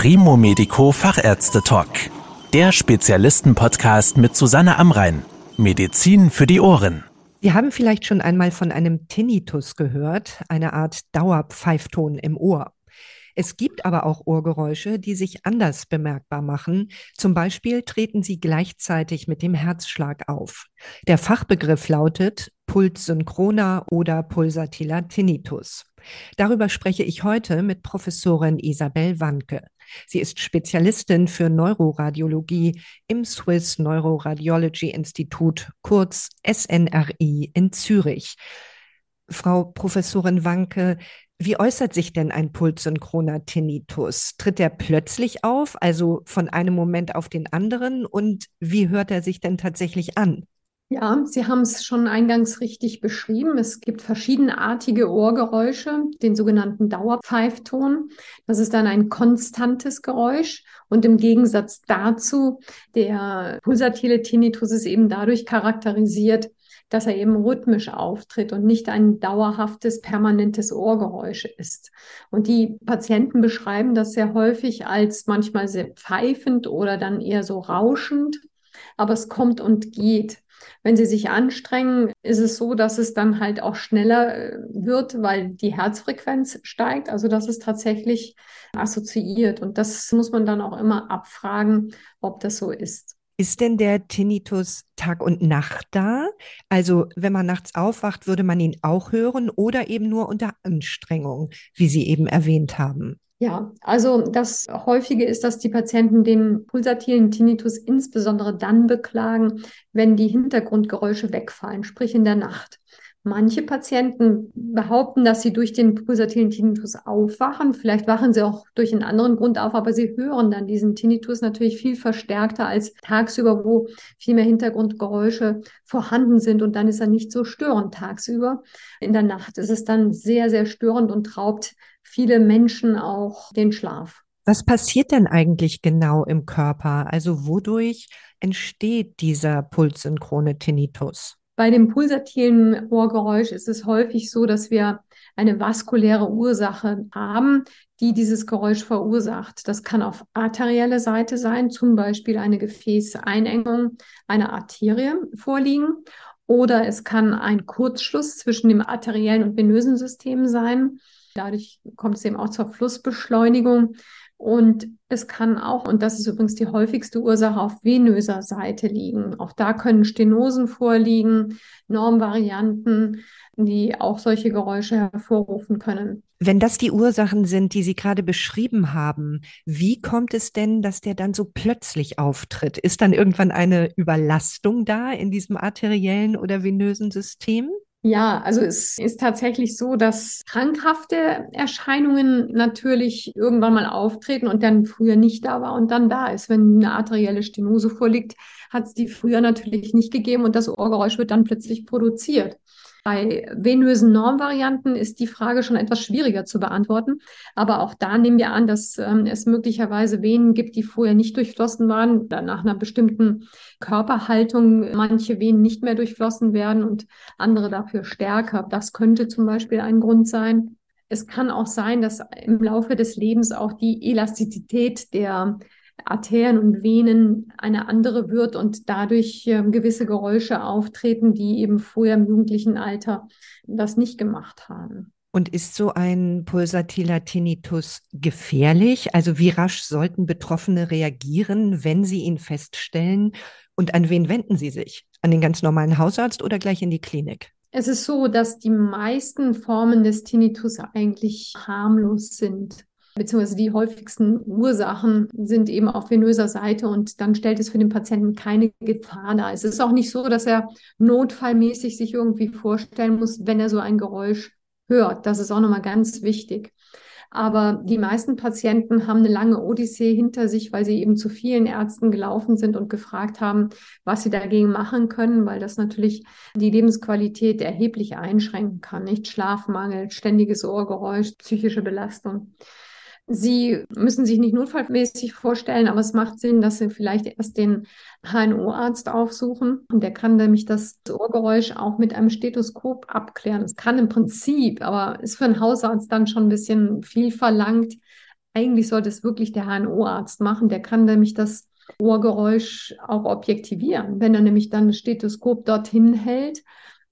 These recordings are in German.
Primo Medico Fachärzte Talk. Der Spezialisten-Podcast mit Susanne Amrein. Medizin für die Ohren. Sie haben vielleicht schon einmal von einem Tinnitus gehört, eine Art Dauerpfeifton im Ohr. Es gibt aber auch Ohrgeräusche, die sich anders bemerkbar machen. Zum Beispiel treten sie gleichzeitig mit dem Herzschlag auf. Der Fachbegriff lautet pulssynchroner oder pulsatiler Tinnitus. Darüber spreche ich heute mit Professorin Isabel Wanke. Sie ist Spezialistin für Neuroradiologie im Swiss Neuroradiology Institut, kurz SNRI in Zürich. Frau Professorin Wanke, wie äußert sich denn ein pulssynchroner Tinnitus? Tritt er plötzlich auf, also von einem Moment auf den anderen? Und wie hört er sich denn tatsächlich an? Ja, Sie haben es schon eingangs richtig beschrieben. Es gibt verschiedenartige Ohrgeräusche, den sogenannten Dauerpfeifton. Das ist dann ein konstantes Geräusch. Und im Gegensatz dazu, der pulsatile Tinnitus ist eben dadurch charakterisiert, dass er eben rhythmisch auftritt und nicht ein dauerhaftes, permanentes Ohrgeräusch ist. Und die Patienten beschreiben das sehr häufig als manchmal sehr pfeifend oder dann eher so rauschend, aber es kommt und geht. Wenn sie sich anstrengen, ist es so, dass es dann halt auch schneller äh, wird, weil die Herzfrequenz steigt. Also das ist tatsächlich assoziiert. Und das muss man dann auch immer abfragen, ob das so ist. Ist denn der Tinnitus Tag und Nacht da? Also wenn man nachts aufwacht, würde man ihn auch hören oder eben nur unter Anstrengung, wie Sie eben erwähnt haben? Ja, also das Häufige ist, dass die Patienten den pulsatilen Tinnitus insbesondere dann beklagen, wenn die Hintergrundgeräusche wegfallen, sprich in der Nacht. Manche Patienten behaupten, dass sie durch den pulsatilen Tinnitus aufwachen. Vielleicht wachen sie auch durch einen anderen Grund auf, aber sie hören dann diesen Tinnitus natürlich viel verstärkter als tagsüber, wo viel mehr Hintergrundgeräusche vorhanden sind und dann ist er nicht so störend tagsüber. In der Nacht ist es dann sehr, sehr störend und raubt viele Menschen auch den Schlaf. Was passiert denn eigentlich genau im Körper? Also wodurch entsteht dieser pulssynchrone Tinnitus? Bei dem pulsatilen Ohrgeräusch ist es häufig so, dass wir eine vaskuläre Ursache haben, die dieses Geräusch verursacht. Das kann auf arterielle Seite sein, zum Beispiel eine Gefäßeinengung einer Arterie vorliegen. Oder es kann ein Kurzschluss zwischen dem arteriellen und venösen System sein. Dadurch kommt es eben auch zur Flussbeschleunigung. Und es kann auch, und das ist übrigens die häufigste Ursache, auf venöser Seite liegen. Auch da können Stenosen vorliegen, Normvarianten, die auch solche Geräusche hervorrufen können. Wenn das die Ursachen sind, die Sie gerade beschrieben haben, wie kommt es denn, dass der dann so plötzlich auftritt? Ist dann irgendwann eine Überlastung da in diesem arteriellen oder venösen System? Ja, also es ist tatsächlich so, dass krankhafte Erscheinungen natürlich irgendwann mal auftreten und dann früher nicht da war und dann da ist. Wenn eine arterielle Stenose vorliegt, hat es die früher natürlich nicht gegeben und das Ohrgeräusch wird dann plötzlich produziert. Bei venösen Normvarianten ist die Frage schon etwas schwieriger zu beantworten. Aber auch da nehmen wir an, dass ähm, es möglicherweise Venen gibt, die vorher nicht durchflossen waren, dann nach einer bestimmten Körperhaltung manche Venen nicht mehr durchflossen werden und andere dafür stärker. Das könnte zum Beispiel ein Grund sein. Es kann auch sein, dass im Laufe des Lebens auch die Elastizität der Arterien und Venen eine andere wird und dadurch äh, gewisse Geräusche auftreten, die eben vorher im jugendlichen Alter das nicht gemacht haben. Und ist so ein pulsatiler Tinnitus gefährlich? Also wie rasch sollten Betroffene reagieren, wenn sie ihn feststellen? Und an wen wenden sie sich? An den ganz normalen Hausarzt oder gleich in die Klinik? Es ist so, dass die meisten Formen des Tinnitus eigentlich harmlos sind beziehungsweise die häufigsten Ursachen sind eben auf venöser Seite und dann stellt es für den Patienten keine Gefahr dar. Es ist auch nicht so, dass er notfallmäßig sich irgendwie vorstellen muss, wenn er so ein Geräusch hört. Das ist auch nochmal ganz wichtig. Aber die meisten Patienten haben eine lange Odyssee hinter sich, weil sie eben zu vielen Ärzten gelaufen sind und gefragt haben, was sie dagegen machen können, weil das natürlich die Lebensqualität erheblich einschränken kann. Nicht Schlafmangel, ständiges Ohrgeräusch, psychische Belastung. Sie müssen sich nicht notfallmäßig vorstellen, aber es macht Sinn, dass Sie vielleicht erst den HNO-Arzt aufsuchen. Und der kann nämlich das Ohrgeräusch auch mit einem Stethoskop abklären. Es kann im Prinzip, aber ist für einen Hausarzt dann schon ein bisschen viel verlangt, eigentlich sollte es wirklich der HNO-Arzt machen. Der kann nämlich das Ohrgeräusch auch objektivieren. Wenn er nämlich dann das Stethoskop dorthin hält,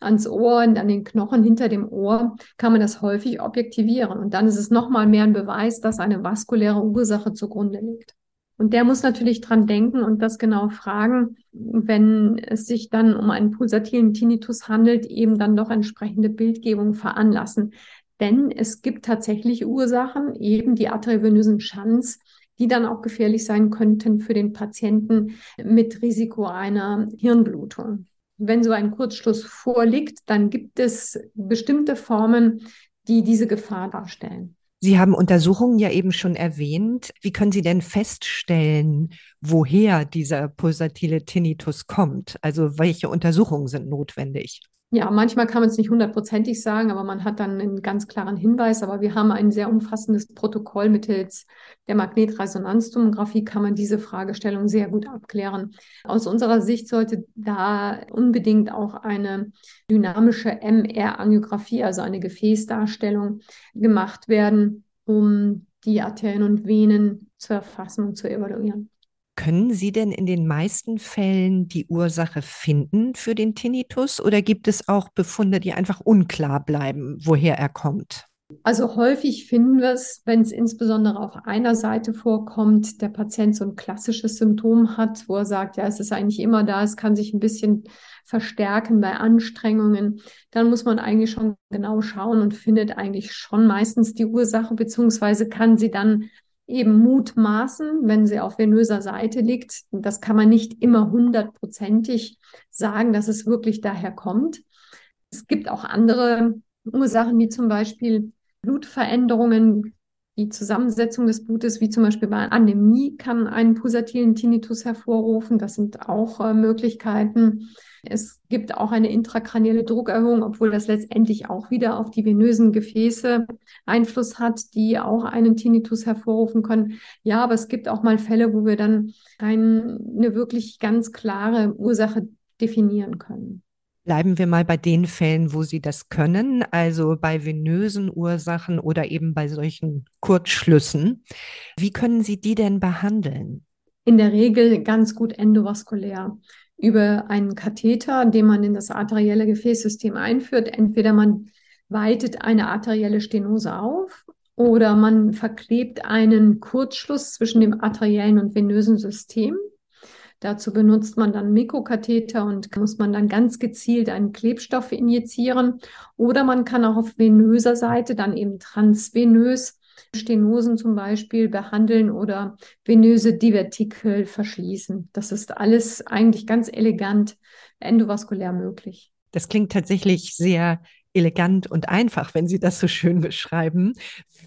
ans Ohr und an den Knochen hinter dem Ohr, kann man das häufig objektivieren. Und dann ist es nochmal mehr ein Beweis, dass eine vaskuläre Ursache zugrunde liegt. Und der muss natürlich dran denken und das genau fragen, wenn es sich dann um einen pulsatilen Tinnitus handelt, eben dann doch entsprechende Bildgebung veranlassen. Denn es gibt tatsächlich Ursachen, eben die arteriovenösen Schanz, die dann auch gefährlich sein könnten für den Patienten mit Risiko einer Hirnblutung. Wenn so ein Kurzschluss vorliegt, dann gibt es bestimmte Formen, die diese Gefahr darstellen. Sie haben Untersuchungen ja eben schon erwähnt. Wie können Sie denn feststellen, woher dieser pulsatile Tinnitus kommt? Also welche Untersuchungen sind notwendig? Ja, manchmal kann man es nicht hundertprozentig sagen, aber man hat dann einen ganz klaren Hinweis. Aber wir haben ein sehr umfassendes Protokoll mittels der Magnetresonanztomographie, kann man diese Fragestellung sehr gut abklären. Aus unserer Sicht sollte da unbedingt auch eine dynamische MR-Angiografie, also eine Gefäßdarstellung, gemacht werden, um die Arterien und Venen zu erfassen und zu evaluieren. Können Sie denn in den meisten Fällen die Ursache finden für den Tinnitus oder gibt es auch Befunde, die einfach unklar bleiben, woher er kommt? Also häufig finden wir es, wenn es insbesondere auf einer Seite vorkommt, der Patient so ein klassisches Symptom hat, wo er sagt, ja, es ist eigentlich immer da, es kann sich ein bisschen verstärken bei Anstrengungen, dann muss man eigentlich schon genau schauen und findet eigentlich schon meistens die Ursache, beziehungsweise kann sie dann eben mutmaßen, wenn sie auf venöser Seite liegt. Das kann man nicht immer hundertprozentig sagen, dass es wirklich daher kommt. Es gibt auch andere Ursachen, wie zum Beispiel Blutveränderungen, die Zusammensetzung des Blutes, wie zum Beispiel bei Anämie, kann einen pulsatilen Tinnitus hervorrufen. Das sind auch äh, Möglichkeiten. Es gibt auch eine intrakranielle Druckerhöhung, obwohl das letztendlich auch wieder auf die venösen Gefäße Einfluss hat, die auch einen Tinnitus hervorrufen können. Ja, aber es gibt auch mal Fälle, wo wir dann eine wirklich ganz klare Ursache definieren können. Bleiben wir mal bei den Fällen, wo Sie das können, also bei venösen Ursachen oder eben bei solchen Kurzschlüssen. Wie können Sie die denn behandeln? In der Regel ganz gut endovaskulär über einen Katheter, den man in das arterielle Gefäßsystem einführt. Entweder man weitet eine arterielle Stenose auf oder man verklebt einen Kurzschluss zwischen dem arteriellen und venösen System. Dazu benutzt man dann Mikrokatheter und muss man dann ganz gezielt einen Klebstoff injizieren. Oder man kann auch auf venöser Seite dann eben transvenös Stenosen zum Beispiel behandeln oder venöse Divertikel verschließen. Das ist alles eigentlich ganz elegant endovaskulär möglich. Das klingt tatsächlich sehr elegant und einfach, wenn Sie das so schön beschreiben.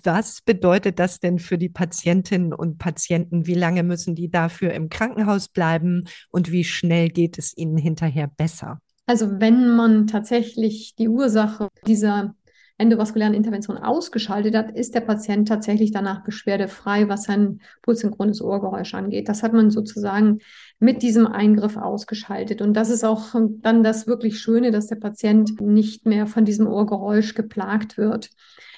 Was bedeutet das denn für die Patientinnen und Patienten? Wie lange müssen die dafür im Krankenhaus bleiben und wie schnell geht es ihnen hinterher besser? Also wenn man tatsächlich die Ursache dieser endovaskulären Intervention ausgeschaltet hat, ist der Patient tatsächlich danach beschwerdefrei, was sein pulssynchrones Ohrgeräusch angeht. Das hat man sozusagen mit diesem Eingriff ausgeschaltet. Und das ist auch dann das wirklich Schöne, dass der Patient nicht mehr von diesem Ohrgeräusch geplagt wird.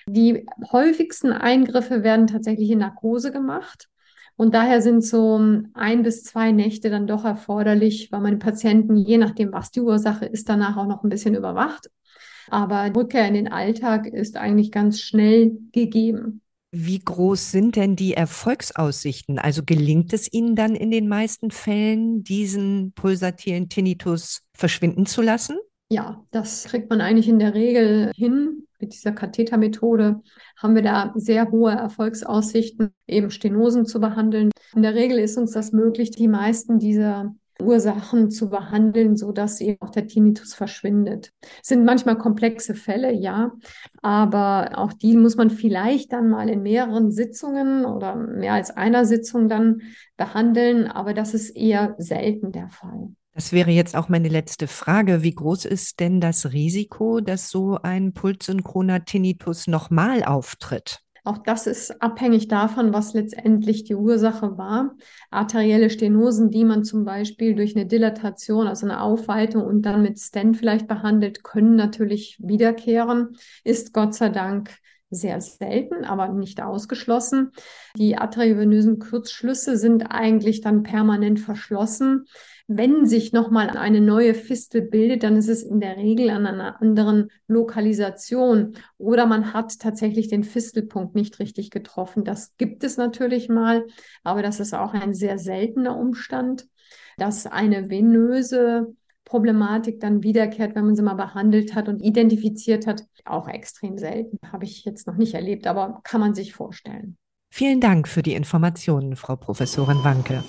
Die häufigsten Eingriffe werden tatsächlich in Narkose gemacht. Und daher sind so ein bis zwei Nächte dann doch erforderlich, weil man den Patienten, je nachdem, was die Ursache ist, danach auch noch ein bisschen überwacht. Aber Rückkehr in den Alltag ist eigentlich ganz schnell gegeben. Wie groß sind denn die Erfolgsaussichten? Also gelingt es Ihnen dann in den meisten Fällen, diesen pulsatilen Tinnitus verschwinden zu lassen? Ja, das kriegt man eigentlich in der Regel hin. Mit dieser Kathetermethode haben wir da sehr hohe Erfolgsaussichten, eben Stenosen zu behandeln. In der Regel ist uns das möglich, die meisten dieser Ursachen zu behandeln, so dass eben auch der Tinnitus verschwindet. Es sind manchmal komplexe Fälle, ja, aber auch die muss man vielleicht dann mal in mehreren Sitzungen oder mehr als einer Sitzung dann behandeln, aber das ist eher selten der Fall. Das wäre jetzt auch meine letzte Frage. Wie groß ist denn das Risiko, dass so ein pulssynchroner Tinnitus nochmal auftritt? Auch das ist abhängig davon, was letztendlich die Ursache war. Arterielle Stenosen, die man zum Beispiel durch eine Dilatation, also eine Aufweitung und dann mit Stent vielleicht behandelt, können natürlich wiederkehren. Ist Gott sei Dank sehr selten, aber nicht ausgeschlossen. Die arteriovenösen Kurzschlüsse sind eigentlich dann permanent verschlossen. Wenn sich nochmal eine neue Fistel bildet, dann ist es in der Regel an einer anderen Lokalisation oder man hat tatsächlich den Fistelpunkt nicht richtig getroffen. Das gibt es natürlich mal, aber das ist auch ein sehr seltener Umstand, dass eine venöse Problematik dann wiederkehrt, wenn man sie mal behandelt hat und identifiziert hat. Auch extrem selten. Habe ich jetzt noch nicht erlebt, aber kann man sich vorstellen. Vielen Dank für die Informationen, Frau Professorin Wanke.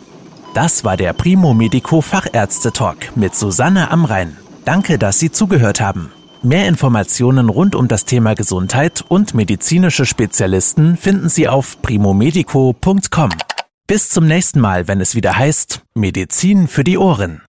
Das war der Primo Medico Fachärzte Talk mit Susanne Amrein. Danke, dass Sie zugehört haben. Mehr Informationen rund um das Thema Gesundheit und medizinische Spezialisten finden Sie auf primomedico.com. Bis zum nächsten Mal, wenn es wieder heißt Medizin für die Ohren.